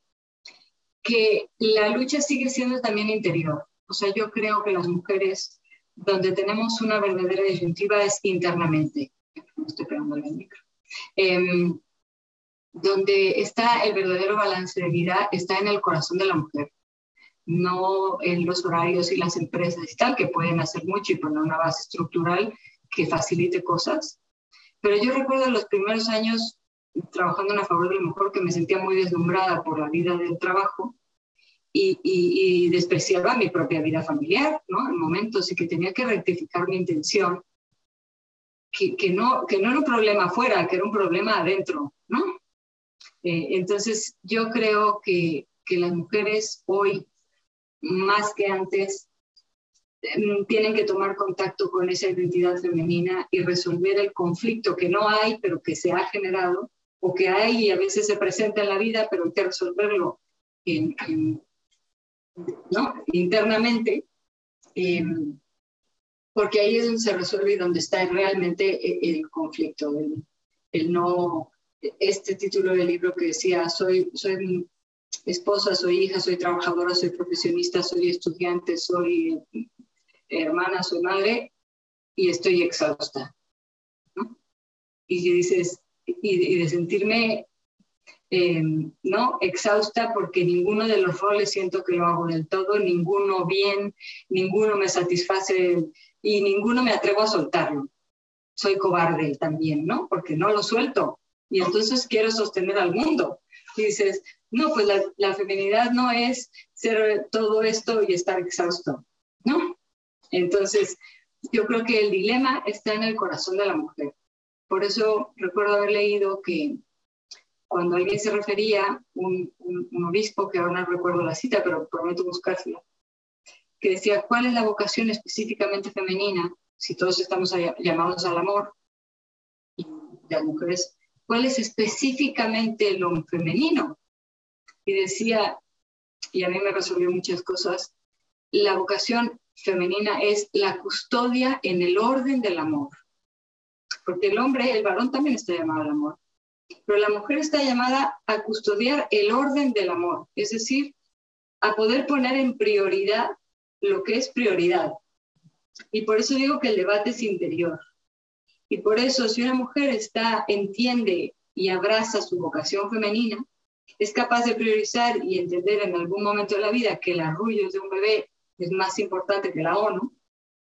que la lucha sigue siendo también interior. O sea, yo creo que las mujeres, donde tenemos una verdadera disyuntiva es internamente. No estoy pegando el micro. Em, donde está el verdadero balance de vida está en el corazón de la mujer, no en los horarios y las empresas y tal, que pueden hacer mucho y poner una base estructural que facilite cosas, pero yo recuerdo los primeros años trabajando en a favor de lo mejor que me sentía muy deslumbrada por la vida del trabajo y, despreciaba mi propia vida familiar, ¿no? En momentos y que tenía que rectificar mi intención, que, que, no, que no era un problema afuera, que era un problema adentro, ¿no? Eh, entonces yo creo que, que las mujeres hoy, más que antes, tienen que tomar contacto con esa identidad femenina y resolver el conflicto que no hay, pero que se ha generado, o que hay y a veces se presenta en la vida, pero hay que resolverlo ¿no? internamente, em, porque ahí es donde se resuelve y donde está realmente e, el, conflicto, el, no, este título del libro que decía, soy, soy esposa, soy hija, soy trabajadora, soy profesionista, soy estudiante, soy hermana, soy madre y estoy exhausta. Y dices, y de, sentirme em, ¿no? exhausta porque ninguno de los roles siento que lo hago del todo, ninguno bien, ninguno me satisface y ninguno me atrevo a soltarlo. Soy cobarde también, ¿no? Porque no lo suelto y entonces quiero sostener al mundo. Y dices, no, pues la, la feminidad no es ser todo esto y estar exhausto, ¿no? Entonces, yo creo que el dilema está en el corazón de la mujer. Por eso recuerdo haber leído que cuando alguien se refería, un, un, obispo, que ahora no recuerdo la cita, pero prometo buscársela, que decía, ¿cuál es la vocación específicamente femenina? Si todos estamos llamados al amor, y las mujeres, ¿cuál es específicamente lo femenino? Y decía, y a mí me resolvió muchas cosas, la vocación femenina es la custodia en el orden del amor. Porque el hombre, el varón también está llamado al amor, pero la mujer está llamada a custodiar el orden del amor, es decir, a poder poner en prioridad lo que es prioridad. Y por eso digo que el debate es interior. Y por eso si una mujer está, entiende y abraza su vocación femenina, es capaz de priorizar y entender en algún momento de la vida que el arrullo de un bebé es más importante que la ONU,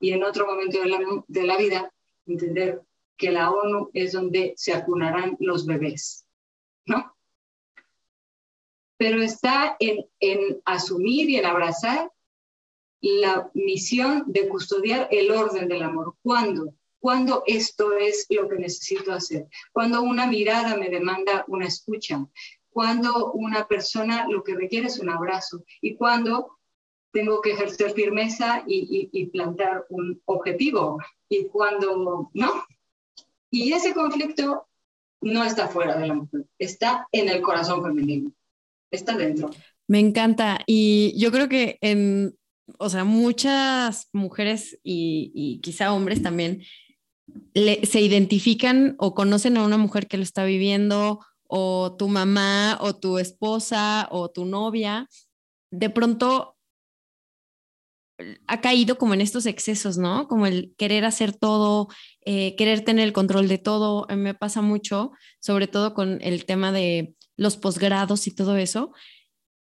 y en otro momento de la, de la vida entender que la ONU es donde se acunarán los bebés, ¿no? Pero está en, en asumir y en abrazar la misión de custodiar el orden del amor. ¿Cuándo? Cuando esto es lo que necesito hacer. Cuando una mirada me demanda una escucha. Cuando una persona lo que requiere es un abrazo. Y cuando tengo que ejercer firmeza y, plantear un objetivo. Y cuando no. Y ese conflicto no está fuera de la mujer, está en el corazón femenino, está dentro. Me encanta. Y yo creo que en, o sea, muchas mujeres y, quizá hombres también se identifican o conocen a una mujer que lo está viviendo, o tu mamá, o tu esposa, o tu novia. De pronto ha caído como en estos excesos, ¿no? Como el querer hacer todo, eh, querer tener el control de todo. Me pasa mucho, sobre todo con el tema de los posgrados y todo eso,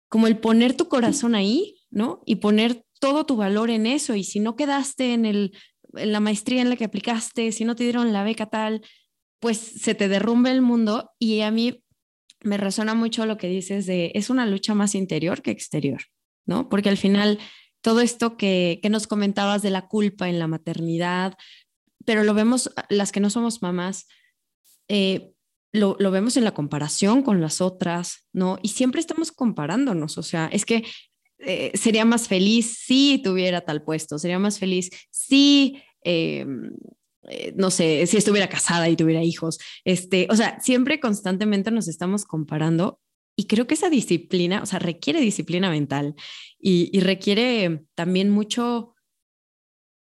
como el poner tu corazón ahí, ¿no? Y poner todo tu valor en eso. Y si no quedaste en, el, en la maestría en la que aplicaste, si no te dieron la beca tal, pues se te derrumbe el mundo. Y a mí me resuena mucho lo que dices de, es una lucha más interior que exterior, ¿no? Porque al final todo esto que, nos comentabas de la culpa en la maternidad, pero lo vemos, las que no somos mamás, eh, lo, vemos en la comparación con las otras, ¿no? Y siempre estamos comparándonos, o sea, es que eh, sería más feliz si tuviera tal puesto, sería más feliz si... Eh, no sé, si estuviera casada y tuviera hijos, este, o sea, siempre constantemente nos estamos comparando y creo que esa disciplina, o sea, requiere disciplina mental y, requiere también mucho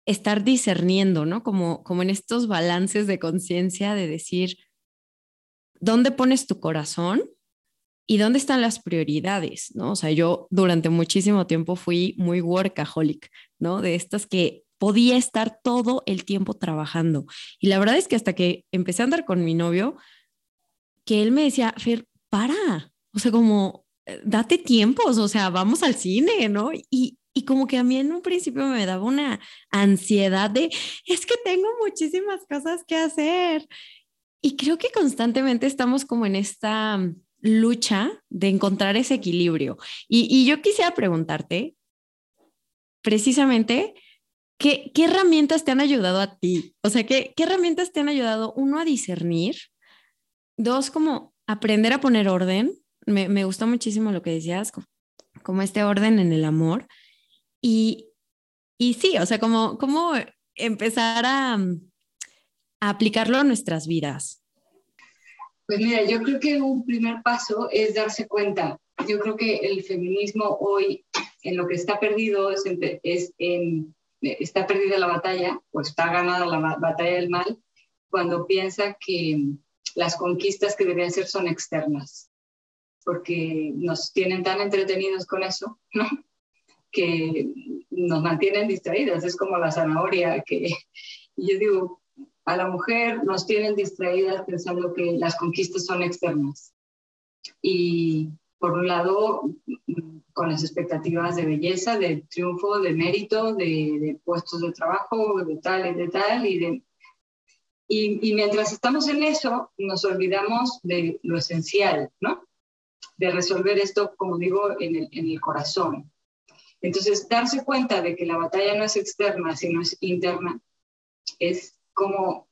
estar discerniendo, ¿no? Como, como en estos balances de conciencia de decir, ¿dónde pones tu corazón? ¿Y dónde están las prioridades? ¿no? O sea, yo durante muchísimo tiempo fui muy workaholic, ¿no? De estas que podía estar todo el tiempo trabajando. Y la verdad es que hasta que empecé a andar con mi novio, que él me decía, Fer, para, o sea, como, eh, date tiempos, o sea, vamos al cine, ¿no? Y, y como que a mí en un principio me daba una ansiedad de, es que tengo muchísimas cosas que hacer. Y creo que constantemente estamos como en esta mm, lucha de encontrar ese equilibrio. Y, y yo quisiera preguntarte, precisamente, ¿qué, ¿qué, herramientas te han ayudado a ti? O sea, ¿qué, ¿qué herramientas te han ayudado, uno, a discernir? Dos, como aprender a poner orden me, me gustó muchísimo lo que decías, como, este orden en el amor. Y, y sí, o sea, como, empezar a, aplicarlo a nuestras vidas. Pues mira, yo creo que un primer paso es darse cuenta. Yo creo que el feminismo hoy, en lo que está perdido, es en, está perdida la batalla o está ganada la batalla del mal cuando piensa que las conquistas que deberían ser son externas, porque nos tienen tan entretenidos con eso, ¿no? que nos mantienen distraídas. Es como la zanahoria que yo digo, a la mujer nos tienen distraídas pensando que las conquistas son externas. Y por un lado, con las expectativas de belleza, de triunfo, de mérito, de, puestos de trabajo, de tal y de tal, y, de, y, mientras estamos en eso, nos olvidamos de lo esencial, ¿no? De resolver esto, como digo, en el, en el corazón. Entonces, darse cuenta de que la batalla no es externa, sino es interna, es como,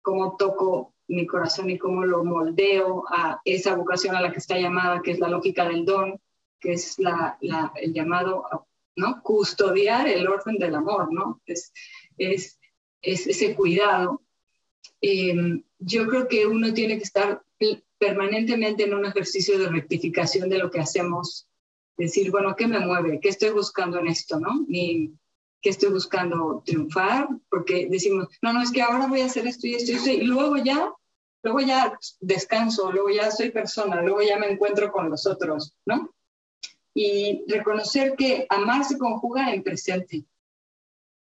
como toco mi corazón y cómo lo moldeo a esa vocación a la que está llamada, que es la lógica del don, que es la, el llamado a ¿no? custodiar el orden del amor, ¿no? Es, es, es ese cuidado. Em, yo creo que uno tiene que estar permanentemente en un ejercicio de rectificación de lo que hacemos, decir, bueno, ¿qué me mueve? ¿Qué estoy buscando en esto? ¿no? Mi, ¿Qué estoy buscando triunfar? Porque decimos, no, no, es que ahora voy a hacer esto y esto y esto, y luego ya, luego ya descanso, luego ya soy persona, luego ya me encuentro con los otros, ¿no? y reconocer que amar se conjuga en presente.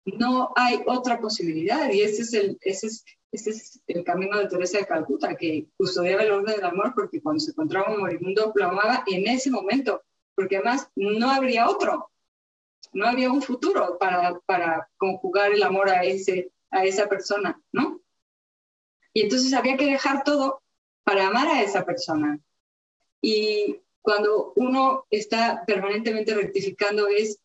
No hay otra posibilidad y ese es el, ese es, ese es el camino de Teresa de Calcuta, que custodiaba el orden del amor porque cuando se encontraba un moribundo lo amaba en ese momento, porque además no habría otro, no había un futuro para, para conjugar el amor a, ese, a esa persona, ¿no? Y entonces había que dejar todo para amar a esa persona. Y cuando uno está permanentemente rectificando es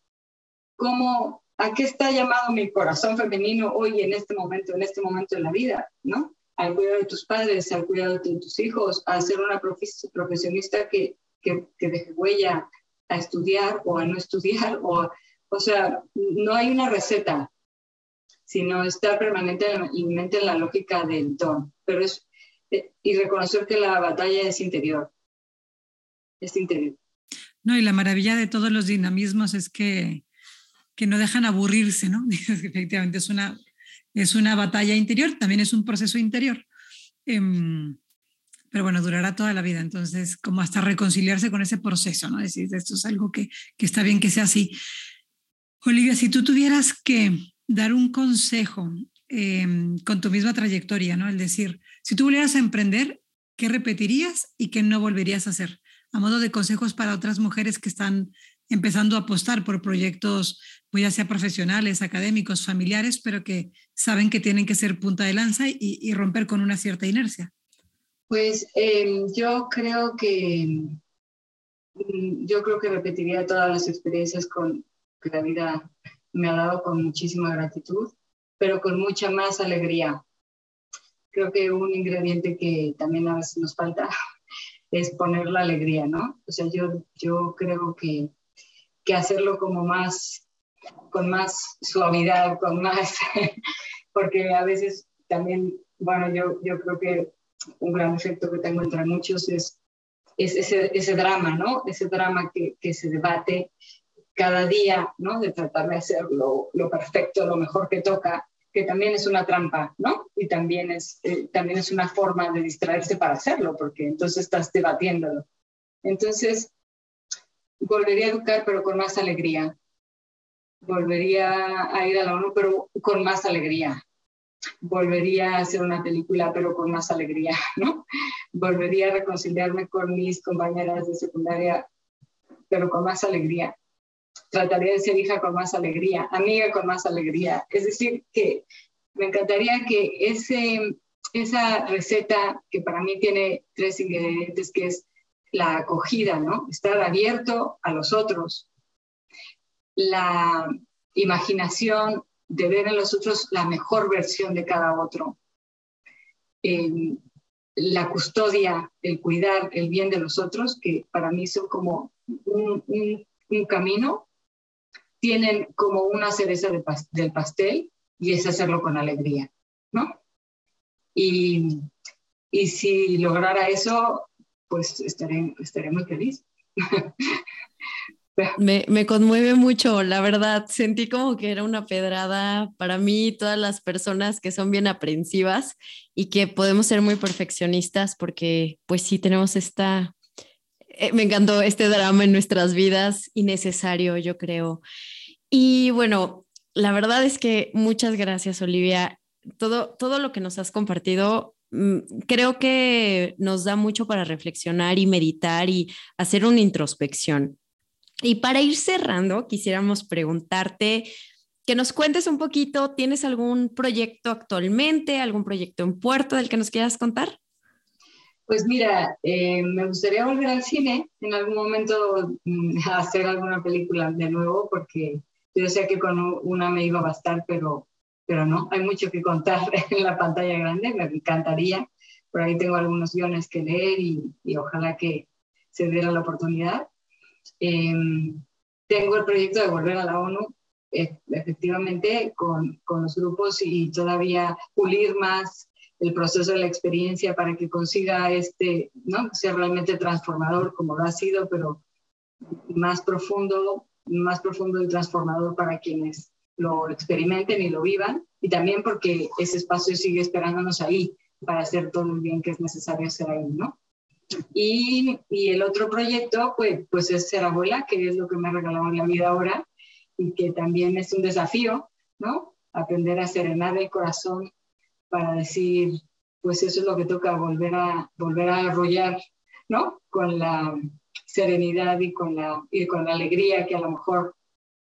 cómo, a qué está llamado mi corazón femenino hoy en este momento, en este momento de la vida, ¿no? Al cuidado de tus padres, al cuidado de tus hijos, a ser una profesionista que, que, deje huella, a estudiar o a no estudiar, o, o sea, no hay una receta, sino estar permanentemente en la lógica del don, pero es, eh, y reconocer que la batalla es interior, es interior. No, y la maravilla de todos los dinamismos es que, que no dejan aburrirse, ¿no? Efectivamente, es una, es una batalla interior, también es un proceso interior. Em, pero bueno, durará toda la vida, entonces como hasta reconciliarse con ese proceso, ¿no? Decir, esto es algo que, que está bien que sea así. Olivia, si tú tuvieras que dar un consejo em, con tu misma trayectoria, ¿no? El decir, si tú volvieras a emprender, ¿qué repetirías y qué no volverías a hacer? a modo de consejos para otras mujeres que están empezando a apostar por proyectos, pues ya sea profesionales, académicos, familiares, pero que saben que tienen que ser punta de lanza y, romper con una cierta inercia? Pues em, yo creo que mm, yo creo que repetiría todas las experiencias con, que la vida me ha dado con muchísima gratitud, pero con mucha más alegría. Creo que un ingrediente que también a veces nos falta es poner la alegría, ¿no? O sea, yo, yo creo que, que hacerlo como más, con más suavidad, con más, porque a veces también, bueno, yo, yo creo que un gran efecto que tengo entre muchos es, es ese, drama, ¿no? Ese drama que, que se debate cada día, ¿no? De tratar de hacer lo, lo perfecto, lo mejor que toca, que también es una trampa, ¿no? Y también es, eh, también es una forma de distraerse para hacerlo, porque entonces estás debatiéndolo. Entonces, volvería a educar, pero con más alegría. Volvería a ir a la ONU, pero con más alegría. Volvería a hacer una película, pero con más alegría, ¿no? Volvería a reconciliarme con mis compañeras de secundaria, pero con más alegría trataría de ser hija con más alegría, amiga con más alegría. Es decir, que me encantaría que ese, esa receta que para mí tiene tres ingredientes, que es la acogida, ¿no? Estar abierto a los otros, la imaginación de ver en los otros la mejor versión de cada otro, eh, la custodia, el cuidar el bien de los otros, que para mí son como un, camino tienen como una cereza del pastel y es hacerlo con alegría, ¿no? Y, y si lograra eso, pues estaré, estaré muy feliz. Me, me, conmueve mucho, la verdad. Sentí como que era una pedrada para mí, todas las personas que son bien aprensivas y que podemos ser muy perfeccionistas porque pues sí tenemos esta, eh, me encantó este drama en nuestras vidas, innecesario, yo creo. Y bueno, la verdad es que muchas gracias, Olivia. Todo, todo lo que nos has compartido creo que nos da mucho para reflexionar y meditar y hacer una introspección. Y para ir cerrando, quisiéramos preguntarte que nos cuentes un poquito, ¿tienes algún proyecto actualmente, algún proyecto en puerto del que nos quieras contar? Pues mira, eh, me gustaría volver al cine en algún momento mm, a hacer alguna película de nuevo, porque yo sé que con una me iba a bastar, pero, pero no, hay mucho que contar en la pantalla grande, me encantaría. Por ahí tengo algunos guiones que leer y, ojalá que se diera la oportunidad. Em, tengo el proyecto de volver a la ONU, e, efectivamente, con, con, los grupos y todavía pulir más el proceso de la experiencia para que consiga este, ¿no? Ser realmente transformador como lo ha sido, pero más profundo, más profundo y transformador para quienes lo experimenten y lo vivan, y también porque ese espacio sigue esperándonos ahí para hacer todo el bien que es necesario hacer ahí, ¿no? Y, y, el otro proyecto, pues, pues es ser abuela, que es lo que me ha regalado la vida ahora y que también es un desafío, ¿no? Aprender a serenar el corazón para decir, pues eso es lo que toca, volver a, volver a arrollar, ¿no? Con la serenidad y con la, y con la alegría que a lo mejor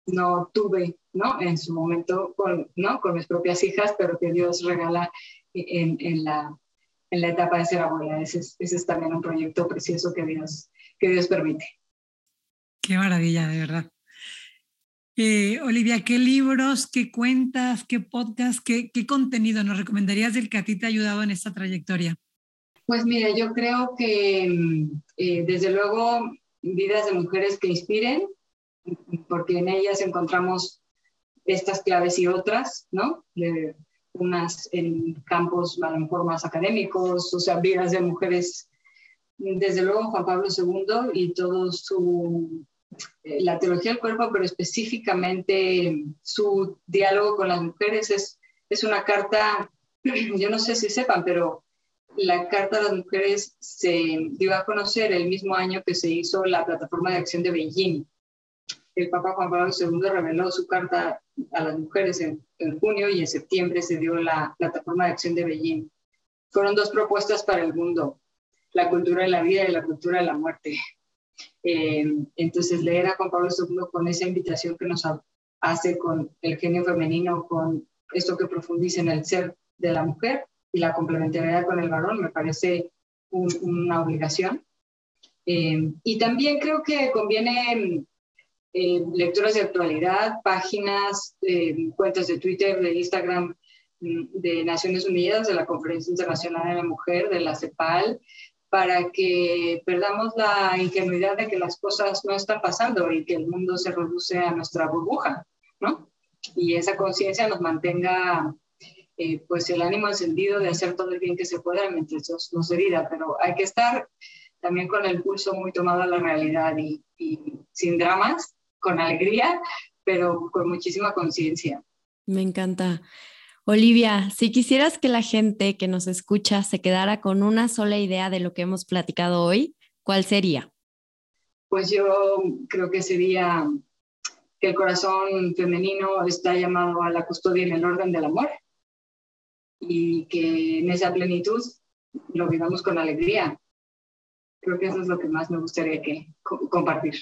no tuve, ¿no? En su momento, con, ¿no? Con mis propias hijas, pero que Dios regala en, en la en la etapa de ser abuela. Ese es, ese es también un proyecto precioso que Dios, que Dios permite. Qué maravilla, de verdad. Eh, Olivia, ¿qué libros, qué cuentas, qué podcast, qué, qué, contenido nos recomendarías del que a ti te ha ayudado en esta trayectoria? Pues mira, yo creo que eh, desde luego vidas de mujeres que inspiren, porque en ellas encontramos estas claves y otras, ¿no? De, unas en campos a lo mejor académicos, o sea, vidas de mujeres, desde luego Juan Pablo II y todo su, eh, la teología del cuerpo, pero específicamente su diálogo con las mujeres es, es una carta, yo no sé si sepan, pero la Carta de las Mujeres se dio a conocer el mismo año que se hizo la Plataforma de Acción de Beijing el Papa Juan Pablo II reveló su carta a las mujeres en, junio y en septiembre se dio la plataforma de acción de Beijing. Fueron dos propuestas para el mundo, la cultura de la vida y la cultura de la muerte. Eh, entonces, leer a Juan Pablo II con esa invitación que nos hace con el genio femenino, con esto que profundiza en el ser de la mujer y la complementariedad con el varón, me parece una obligación. Eh, y también creo que conviene lecturas de actualidad, páginas, eh, cuentas de Twitter, de Instagram mm, de Naciones Unidas, de la Conferencia Internacional de la Mujer, de la CEPAL, para que perdamos la ingenuidad de que las cosas no están pasando y que el mundo se reduce a nuestra burbuja, ¿no? Y esa conciencia nos mantenga eh, pues el ánimo encendido de hacer todo el bien que se pueda mientras nos herida, pero hay que estar también con el pulso muy tomado a la realidad y sin dramas con alegría, pero con muchísima conciencia. Me encanta. Olivia, si quisieras que la gente que nos escucha se quedara con una sola idea de lo que hemos platicado hoy, ¿cuál sería? Pues yo creo que sería que el corazón femenino está llamado a la custodia en el orden del amor y que en esa plenitud lo vivamos con alegría. Creo que eso es lo que más me gustaría que, compartir.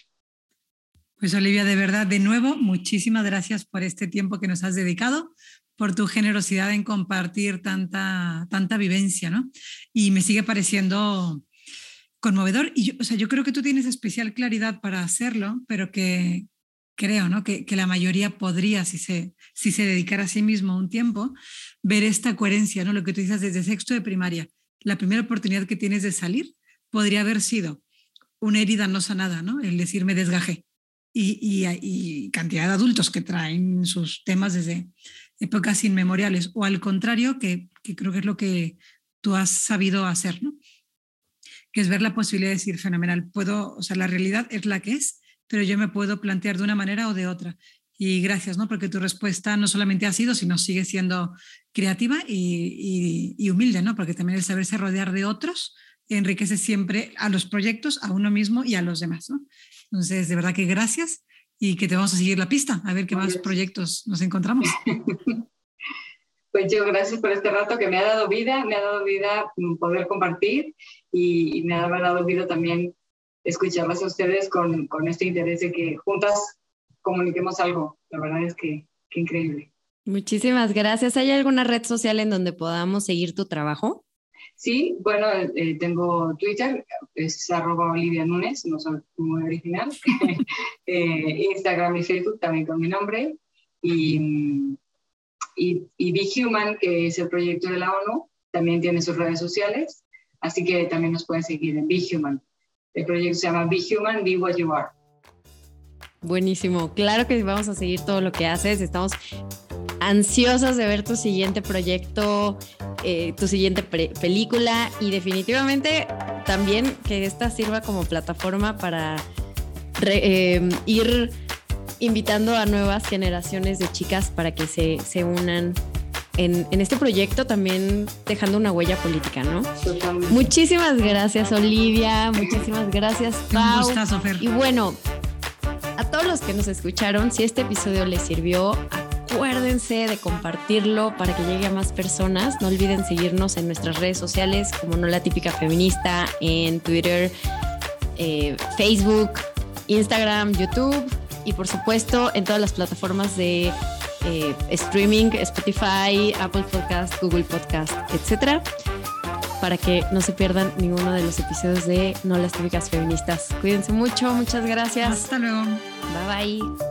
Pues Olivia, de verdad, de nuevo, muchísimas gracias por este tiempo que nos has dedicado, por tu generosidad en compartir tanta, tanta vivencia, ¿no? Y me sigue pareciendo conmovedor. Y yo, o sea, yo creo que tú tienes especial claridad para hacerlo, pero que creo, ¿no? Que, que la mayoría podría, si se, si se dedicara a sí mismo un tiempo, ver esta coherencia, ¿no? Lo que tú dices desde sexto de primaria. La primera oportunidad que tienes de salir podría haber sido una herida no sanada, ¿no? El decir me desgajé y, cantidad de adultos que traen sus temas desde épocas inmemoriales, o al contrario, que, creo que es lo que tú has sabido hacer, ¿no? que es ver la posibilidad de decir, fenomenal, puedo, o sea, la realidad es la que es, pero yo me puedo plantear de una manera o de otra. Y gracias, ¿no? Porque tu respuesta no solamente ha sido, sino sigue siendo creativa y, y humilde, ¿no? Porque también el saberse rodear de otros enriquece siempre a los proyectos, a uno mismo y a los demás, ¿no? Entonces, de verdad que gracias y que te vamos a seguir la pista, a ver qué más proyectos nos encontramos. Pues yo gracias por este rato que me ha dado vida, me ha dado vida poder compartir y, me ha dado vida también escucharlas a ustedes con, con, este interés de que juntas comuniquemos algo. La verdad es que, que increíble. Muchísimas gracias. ¿Hay alguna red social en donde podamos seguir tu trabajo? Sí, bueno, eh, tengo Twitter, es arroba Olivia Nunes, no soy muy original. eh, Instagram y Facebook también con mi nombre. Y, y, y Be Human, que es el proyecto de la ONU, también tiene sus redes sociales, así que también nos pueden seguir en Be Human. El proyecto se llama Be Human, Be What You Are. Buenísimo, claro que vamos a seguir todo lo que haces, estamos ansiosos de ver tu siguiente proyecto, eh, tu siguiente película y definitivamente también que esta sirva como plataforma para em, ir invitando a nuevas generaciones de chicas para que se, se unan en, en, este proyecto, también dejando una huella política, ¿no? Muchísimas gracias, Olivia. Muchísimas gracias, Pau. Y bueno, a todos los que nos escucharon, si este episodio les sirvió, acuérdense de compartirlo para que llegue a más personas. No olviden seguirnos en nuestras redes sociales como No La Típica Feminista, en Twitter, eh, Facebook, Instagram, YouTube y por supuesto en todas las plataformas de eh, streaming, Spotify, Apple Podcast, Google Podcast, etcétera, para que no se pierdan ninguno de los episodios de No las típicas feministas. Cuídense mucho, muchas gracias. Hasta luego. Bye bye.